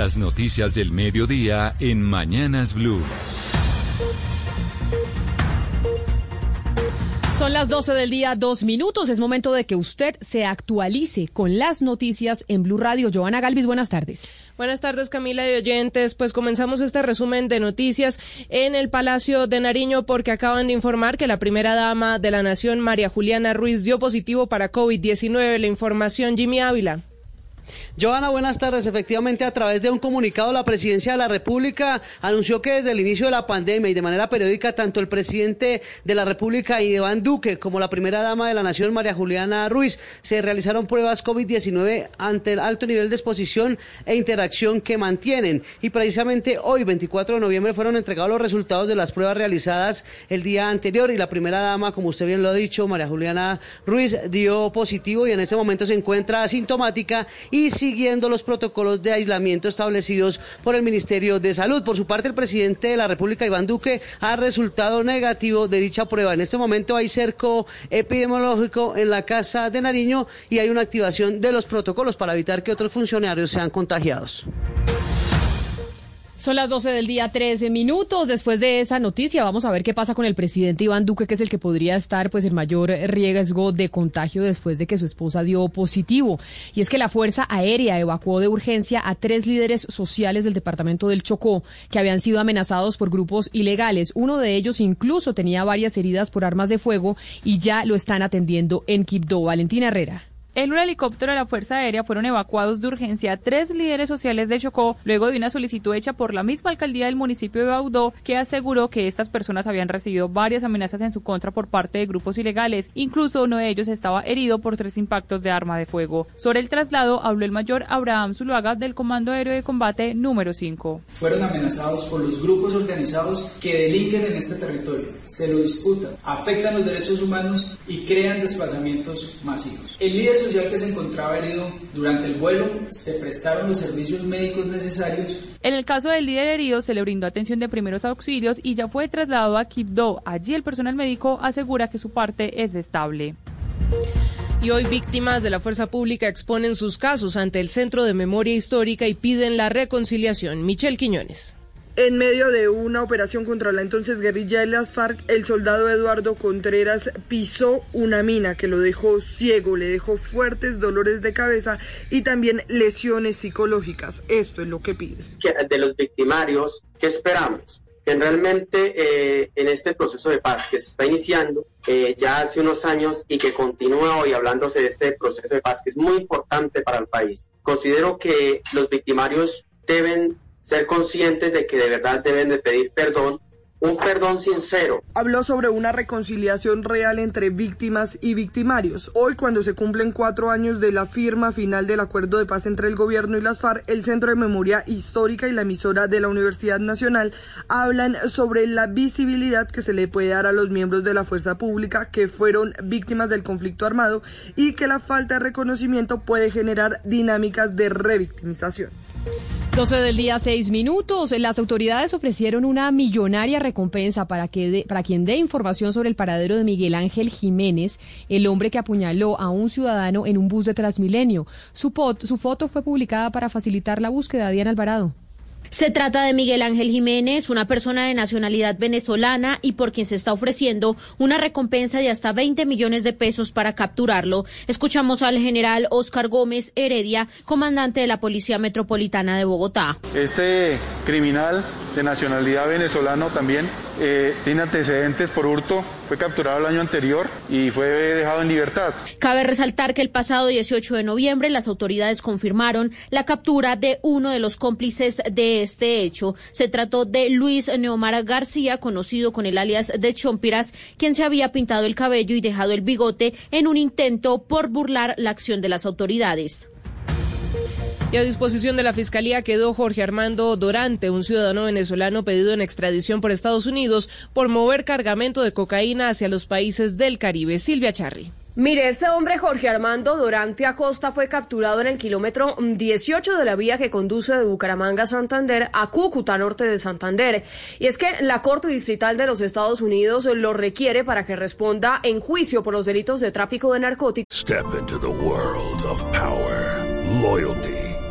Las noticias del mediodía en Mañanas Blue. Son las 12 del día, dos minutos. Es momento de que usted se actualice con las noticias en Blue Radio. Joana Galvis, buenas tardes. Buenas tardes, Camila y oyentes. Pues comenzamos este resumen de noticias en el Palacio de Nariño porque acaban de informar que la primera dama de la Nación, María Juliana Ruiz, dio positivo para COVID-19. La información, Jimmy Ávila. Joana, buenas tardes. Efectivamente, a través de un comunicado, la presidencia de la República anunció que desde el inicio de la pandemia y de manera periódica, tanto el presidente de la República, Iván Duque, como la primera dama de la Nación, María Juliana Ruiz, se realizaron pruebas COVID-19 ante el alto nivel de exposición e interacción que mantienen. Y precisamente hoy, 24 de noviembre, fueron entregados los resultados de las pruebas realizadas el día anterior y la primera dama, como usted bien lo ha dicho, María Juliana Ruiz, dio positivo y en ese momento se encuentra asintomática siguiendo los protocolos de aislamiento establecidos por el Ministerio de Salud. Por su parte, el presidente de la República, Iván Duque, ha resultado negativo de dicha prueba. En este momento hay cerco epidemiológico en la Casa de Nariño y hay una activación de los protocolos para evitar que otros funcionarios sean contagiados. Son las 12 del día, 13 minutos. Después de esa noticia, vamos a ver qué pasa con el presidente Iván Duque, que es el que podría estar pues en mayor riesgo de contagio después de que su esposa dio positivo. Y es que la Fuerza Aérea evacuó de urgencia a tres líderes sociales del departamento del Chocó, que habían sido amenazados por grupos ilegales. Uno de ellos incluso tenía varias heridas por armas de fuego y ya lo están atendiendo en Quibdó. Valentina Herrera. En un helicóptero de la Fuerza Aérea fueron evacuados de urgencia tres líderes sociales de Chocó luego de una solicitud hecha por la misma alcaldía del municipio de Baudó que aseguró que estas personas habían recibido varias amenazas en su contra por parte de grupos ilegales. Incluso uno de ellos estaba herido por tres impactos de arma de fuego. Sobre el traslado habló el mayor Abraham Zuluaga del Comando Aéreo de Combate número 5. Fueron amenazados por los grupos organizados que delinquen en este territorio, se lo disputan, afectan los derechos humanos y crean desplazamientos masivos. El líder social que se encontraba herido durante el vuelo, se prestaron los servicios médicos necesarios. En el caso del líder herido se le brindó atención de primeros auxilios y ya fue trasladado a Quibdó. Allí el personal médico asegura que su parte es estable. Y hoy víctimas de la fuerza pública exponen sus casos ante el Centro de Memoria Histórica y piden la reconciliación. Michelle Quiñones. En medio de una operación contra la entonces guerrilla de las FARC, el soldado Eduardo Contreras pisó una mina que lo dejó ciego, le dejó fuertes dolores de cabeza y también lesiones psicológicas. Esto es lo que pide. De los victimarios, ¿qué esperamos? que realmente eh, en este proceso de paz que se está iniciando eh, ya hace unos años y que continúa hoy hablándose de este proceso de paz que es muy importante para el país, considero que los victimarios deben ser conscientes de que de verdad deben de pedir perdón un perdón sincero. Habló sobre una reconciliación real entre víctimas y victimarios. Hoy, cuando se cumplen cuatro años de la firma final del acuerdo de paz entre el gobierno y las FARC, el Centro de Memoria Histórica y la emisora de la Universidad Nacional hablan sobre la visibilidad que se le puede dar a los miembros de la fuerza pública que fueron víctimas del conflicto armado y que la falta de reconocimiento puede generar dinámicas de revictimización. 12 del día, 6 minutos. Las autoridades ofrecieron una millonaria recompensa para, que para quien dé información sobre el paradero de Miguel Ángel Jiménez, el hombre que apuñaló a un ciudadano en un bus de Transmilenio. Su, su foto fue publicada para facilitar la búsqueda. de Diana Alvarado. Se trata de Miguel Ángel Jiménez, una persona de nacionalidad venezolana y por quien se está ofreciendo una recompensa de hasta 20 millones de pesos para capturarlo. Escuchamos al general Oscar Gómez Heredia, comandante de la Policía Metropolitana de Bogotá. Este criminal de nacionalidad venezolano también eh, tiene antecedentes por hurto, fue capturado el año anterior y fue dejado en libertad. Cabe resaltar que el pasado 18 de noviembre las autoridades confirmaron la captura de uno de los cómplices de este hecho. Se trató de Luis Neomar García, conocido con el alias de Chompiras, quien se había pintado el cabello y dejado el bigote en un intento por burlar la acción de las autoridades. Y a disposición de la Fiscalía quedó Jorge Armando Dorante, un ciudadano venezolano pedido en extradición por Estados Unidos por mover cargamento de cocaína hacia los países del Caribe. Silvia Charri. Mire, ese hombre Jorge Armando Dorante Acosta fue capturado en el kilómetro 18 de la vía que conduce de Bucaramanga a Santander a Cúcuta, norte de Santander. Y es que la Corte Distrital de los Estados Unidos lo requiere para que responda en juicio por los delitos de tráfico de narcóticos. Step into the world of power, loyalty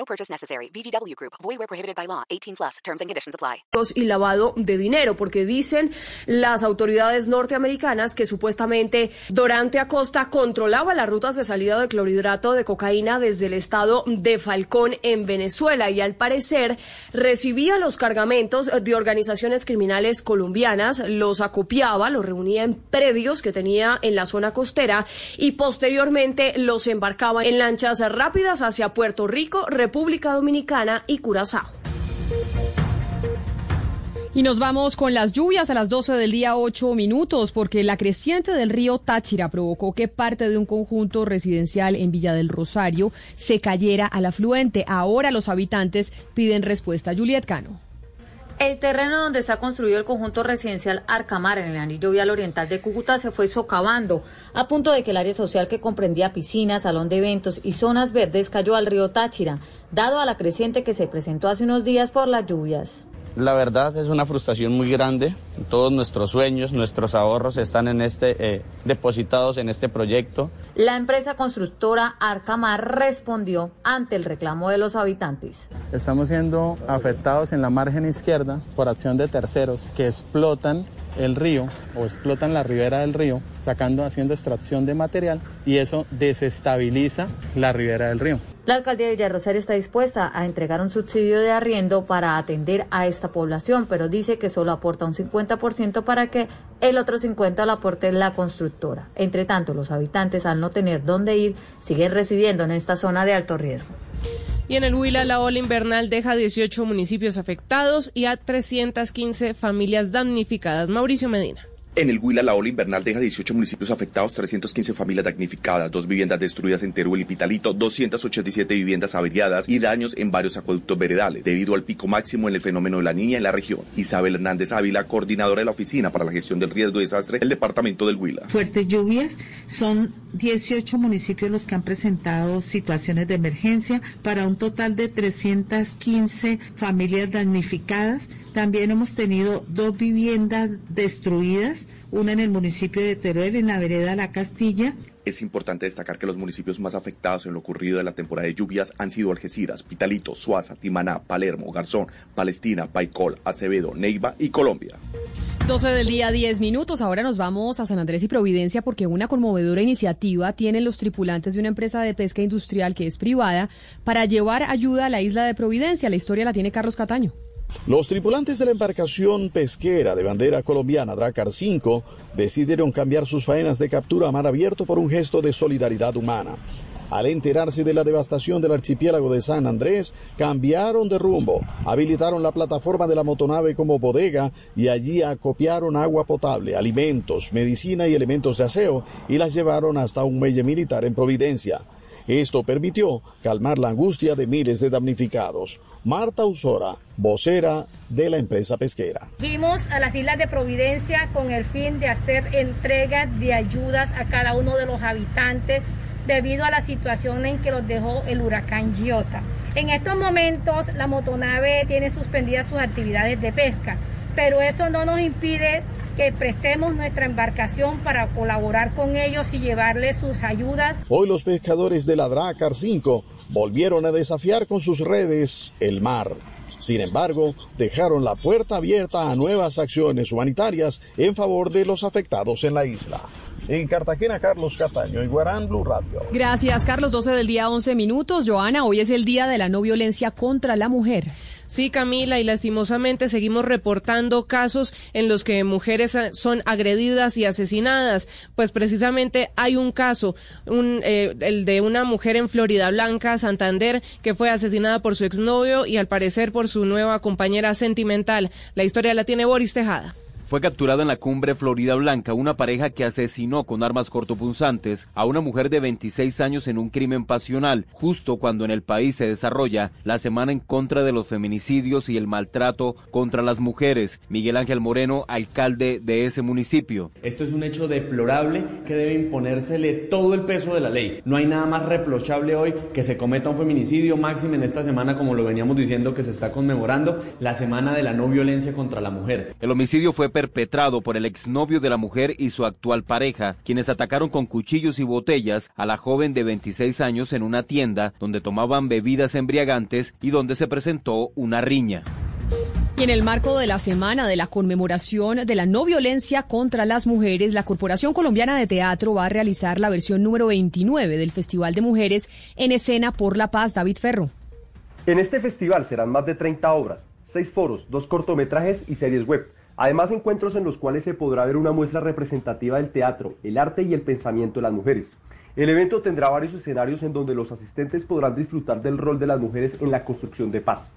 No purchase necessary. VGW Group. Void where prohibited by law. 18 plus. Terms and conditions apply. Y lavado de dinero, porque dicen las autoridades norteamericanas que supuestamente Dorante Acosta controlaba las rutas de salida de clorhidrato de cocaína desde el estado de Falcón en Venezuela y al parecer recibía los cargamentos de organizaciones criminales colombianas, los acopiaba, los reunía en predios que tenía en la zona costera y posteriormente los embarcaba en lanchas rápidas hacia Puerto Rico, Dominicana y Curazao. Y nos vamos con las lluvias a las 12 del día 8 minutos porque la creciente del río Táchira provocó que parte de un conjunto residencial en Villa del Rosario se cayera al afluente. Ahora los habitantes piden respuesta. Juliet Cano. El terreno donde está construido el conjunto residencial Arcamar en el anillo vial oriental de Cúcuta se fue socavando, a punto de que el área social que comprendía piscinas, salón de eventos y zonas verdes cayó al río Táchira, dado a la creciente que se presentó hace unos días por las lluvias. La verdad es una frustración muy grande. Todos nuestros sueños, nuestros ahorros están en este, eh, depositados en este proyecto. La empresa constructora Arcamar respondió ante el reclamo de los habitantes. Estamos siendo afectados en la margen izquierda por acción de terceros que explotan el río o explotan la ribera del río, sacando, haciendo extracción de material y eso desestabiliza la ribera del río. La alcaldía de Villarrosario está dispuesta a entregar un subsidio de arriendo para atender a esta población, pero dice que solo aporta un 50% para que el otro 50% lo aporte la constructora. Entre tanto, los habitantes, al no tener dónde ir, siguen residiendo en esta zona de alto riesgo. Y en el Huila, la ola invernal deja 18 municipios afectados y a 315 familias damnificadas. Mauricio Medina. En el Huila, la ola invernal deja 18 municipios afectados, 315 familias damnificadas, dos viviendas destruidas en Teruel y Pitalito, 287 viviendas averiadas y daños en varios acueductos veredales, debido al pico máximo en el fenómeno de la niña en la región. Isabel Hernández Ávila, coordinadora de la Oficina para la Gestión del Riesgo de Desastre del Departamento del Huila. Fuertes lluvias, son 18 municipios los que han presentado situaciones de emergencia para un total de 315 familias damnificadas. También hemos tenido dos viviendas destruidas, una en el municipio de Teruel, en la vereda La Castilla. Es importante destacar que los municipios más afectados en lo ocurrido de la temporada de lluvias han sido Algeciras, Pitalito, Suaza, Timaná, Palermo, Garzón, Palestina, Paicol, Acevedo, Neiva y Colombia. 12 del día, 10 minutos. Ahora nos vamos a San Andrés y Providencia porque una conmovedora iniciativa tienen los tripulantes de una empresa de pesca industrial que es privada para llevar ayuda a la isla de Providencia. La historia la tiene Carlos Cataño. Los tripulantes de la embarcación pesquera de bandera colombiana Dracar 5 decidieron cambiar sus faenas de captura a mar abierto por un gesto de solidaridad humana. Al enterarse de la devastación del archipiélago de San Andrés, cambiaron de rumbo, habilitaron la plataforma de la motonave como bodega y allí acopiaron agua potable, alimentos, medicina y elementos de aseo y las llevaron hasta un muelle militar en Providencia. Esto permitió calmar la angustia de miles de damnificados. Marta Usora, vocera de la empresa pesquera. Fuimos a las islas de Providencia con el fin de hacer entrega de ayudas a cada uno de los habitantes debido a la situación en que los dejó el huracán Giota. En estos momentos la motonave tiene suspendidas sus actividades de pesca pero eso no nos impide que prestemos nuestra embarcación para colaborar con ellos y llevarles sus ayudas. Hoy los pescadores de la Dracar 5 volvieron a desafiar con sus redes el mar. Sin embargo, dejaron la puerta abierta a nuevas acciones humanitarias en favor de los afectados en la isla. En Cartagena, Carlos Castaño, Iguarán, Blue Radio. Gracias, Carlos. 12 del día, 11 minutos. Joana, hoy es el día de la no violencia contra la mujer. Sí, Camila, y lastimosamente seguimos reportando casos en los que mujeres son agredidas y asesinadas. Pues precisamente hay un caso, un, eh, el de una mujer en Florida Blanca, Santander, que fue asesinada por su exnovio y al parecer por su nueva compañera sentimental. La historia la tiene Boris Tejada fue capturado en la cumbre Florida Blanca una pareja que asesinó con armas cortopunzantes a una mujer de 26 años en un crimen pasional, justo cuando en el país se desarrolla la semana en contra de los feminicidios y el maltrato contra las mujeres. Miguel Ángel Moreno, alcalde de ese municipio. Esto es un hecho deplorable que debe imponérsele todo el peso de la ley. No hay nada más reprochable hoy que se cometa un feminicidio máximo en esta semana, como lo veníamos diciendo, que se está conmemorando la semana de la no violencia contra la mujer. El homicidio fue perpetrado por el exnovio de la mujer y su actual pareja, quienes atacaron con cuchillos y botellas a la joven de 26 años en una tienda donde tomaban bebidas embriagantes y donde se presentó una riña. Y en el marco de la semana de la conmemoración de la no violencia contra las mujeres, la Corporación Colombiana de Teatro va a realizar la versión número 29 del Festival de Mujeres en Escena por la Paz. David Ferro. En este festival serán más de 30 obras, seis foros, dos cortometrajes y series web Además, encuentros en los cuales se podrá ver una muestra representativa del teatro, el arte y el pensamiento de las mujeres. El evento tendrá varios escenarios en donde los asistentes podrán disfrutar del rol de las mujeres en la construcción de paz.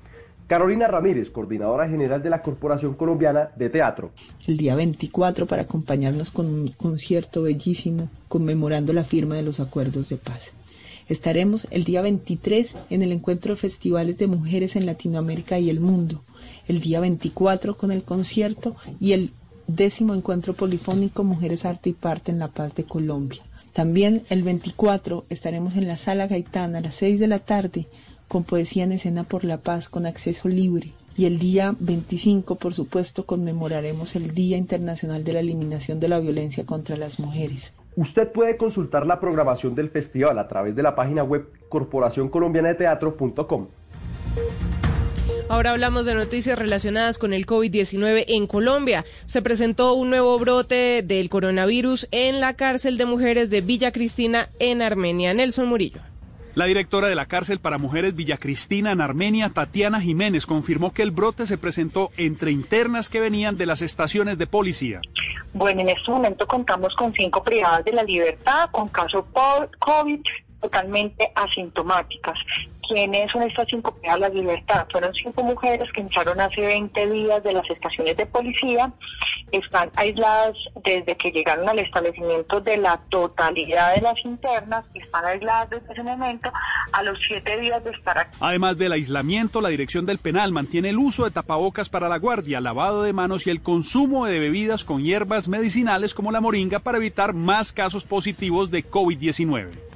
Carolina Ramírez, coordinadora general de la Corporación Colombiana de Teatro. El día 24 para acompañarnos con un concierto bellísimo conmemorando la firma de los acuerdos de paz. Estaremos el día 23 en el encuentro de festivales de mujeres en Latinoamérica y el mundo el día 24 con el concierto y el décimo encuentro polifónico Mujeres Arte y Parte en La Paz de Colombia. También el 24 estaremos en la Sala Gaitán a las 6 de la tarde con Poesía en Escena por la Paz con acceso libre. Y el día 25, por supuesto, conmemoraremos el Día Internacional de la Eliminación de la Violencia contra las Mujeres. Usted puede consultar la programación del festival a través de la página web corporacioncolombianadeteatro.com. Ahora hablamos de noticias relacionadas con el COVID-19 en Colombia. Se presentó un nuevo brote del coronavirus en la cárcel de mujeres de Villa Cristina en Armenia. Nelson Murillo. La directora de la cárcel para mujeres Villa Cristina en Armenia, Tatiana Jiménez, confirmó que el brote se presentó entre internas que venían de las estaciones de policía. Bueno, en este momento contamos con cinco privadas de la libertad con caso COVID totalmente asintomáticas. ¿Quiénes son estas cinco privadas de libertad? Fueron cinco mujeres que entraron hace 20 días de las estaciones de policía, están aisladas desde que llegaron al establecimiento de la totalidad de las internas, están aisladas desde ese momento a los siete días de estar aquí. Además del aislamiento, la dirección del penal mantiene el uso de tapabocas para la guardia, lavado de manos y el consumo de bebidas con hierbas medicinales como la moringa para evitar más casos positivos de COVID-19.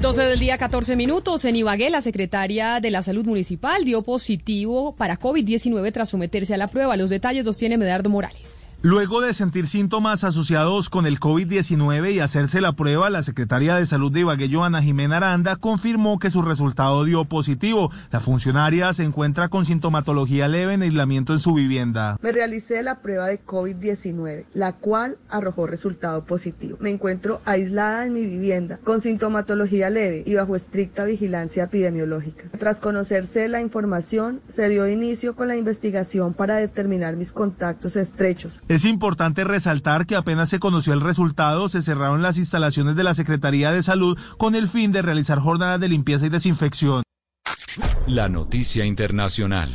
12 del día, 14 minutos. En Ibagué, la secretaria de la Salud Municipal dio positivo para COVID-19 tras someterse a la prueba. Los detalles los tiene Medardo Morales. Luego de sentir síntomas asociados con el COVID-19 y hacerse la prueba, la secretaria de Salud de Ibagué, Joana Jimena Aranda, confirmó que su resultado dio positivo. La funcionaria se encuentra con sintomatología leve en aislamiento en su vivienda. Me realicé la prueba de COVID-19, la cual arrojó resultado positivo. Me encuentro aislada en mi vivienda, con sintomatología leve y bajo estricta vigilancia epidemiológica. Tras conocerse la información, se dio inicio con la investigación para determinar mis contactos estrechos es importante resaltar que apenas se conoció el resultado, se cerraron las instalaciones de la Secretaría de Salud con el fin de realizar jornadas de limpieza y desinfección. La noticia internacional.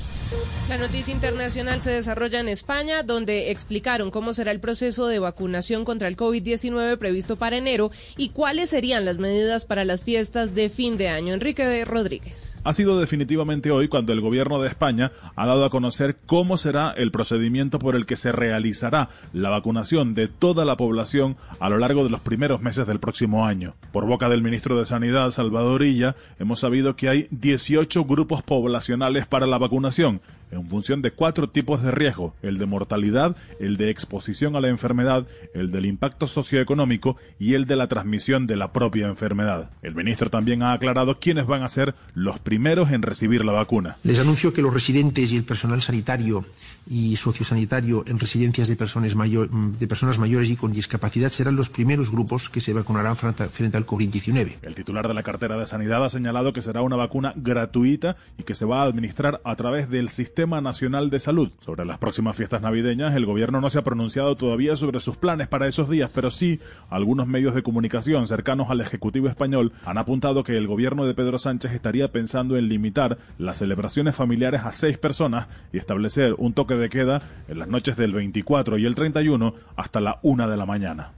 La noticia internacional se desarrolla en España, donde explicaron cómo será el proceso de vacunación contra el COVID-19 previsto para enero y cuáles serían las medidas para las fiestas de fin de año. Enrique de Rodríguez. Ha sido definitivamente hoy cuando el gobierno de España ha dado a conocer cómo será el procedimiento por el que se realizará la vacunación de toda la población a lo largo de los primeros meses del próximo año. Por boca del ministro de Sanidad, Salvador Illa, hemos sabido que hay 18 grupos poblacionales para la vacunación en función de cuatro tipos de riesgo, el de mortalidad, el de exposición a la enfermedad, el del impacto socioeconómico y el de la transmisión de la propia enfermedad. El ministro también ha aclarado quiénes van a ser los primeros en recibir la vacuna. Les anuncio que los residentes y el personal sanitario y sociosanitario en residencias de personas, mayor, de personas mayores y con discapacidad serán los primeros grupos que se vacunarán frente al COVID-19. El titular de la cartera de Sanidad ha señalado que será una vacuna gratuita y que se va a administrar a través del Sistema Nacional de Salud. Sobre las próximas fiestas navideñas, el gobierno no se ha pronunciado todavía sobre sus planes para esos días, pero sí algunos medios de comunicación cercanos al Ejecutivo español han apuntado que el gobierno de Pedro Sánchez estaría pensando en limitar las celebraciones familiares a seis personas y establecer un toque de queda en las noches del 24 y el 31 hasta la una de la mañana.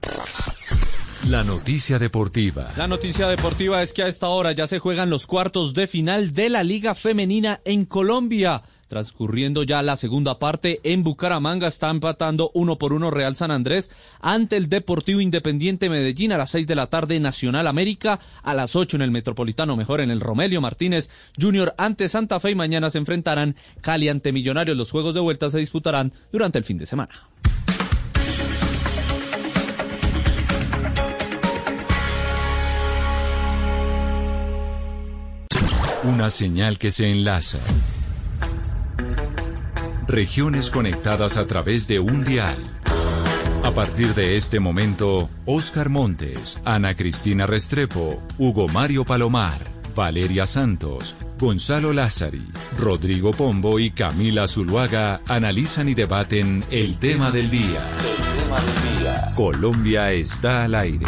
La noticia deportiva. La noticia deportiva es que a esta hora ya se juegan los cuartos de final de la Liga Femenina en Colombia. Transcurriendo ya la segunda parte, en Bucaramanga está empatando uno por uno Real San Andrés ante el Deportivo Independiente Medellín a las seis de la tarde Nacional América, a las ocho en el Metropolitano, mejor en el Romelio Martínez Junior ante Santa Fe y mañana se enfrentarán Cali ante Millonarios. Los juegos de vuelta se disputarán durante el fin de semana. Una señal que se enlaza Regiones conectadas a través de un dial. A partir de este momento, Oscar Montes, Ana Cristina Restrepo, Hugo Mario Palomar, Valeria Santos, Gonzalo Lázari, Rodrigo Pombo y Camila Zuluaga analizan y debaten el tema del día. El tema del día. Colombia está al aire.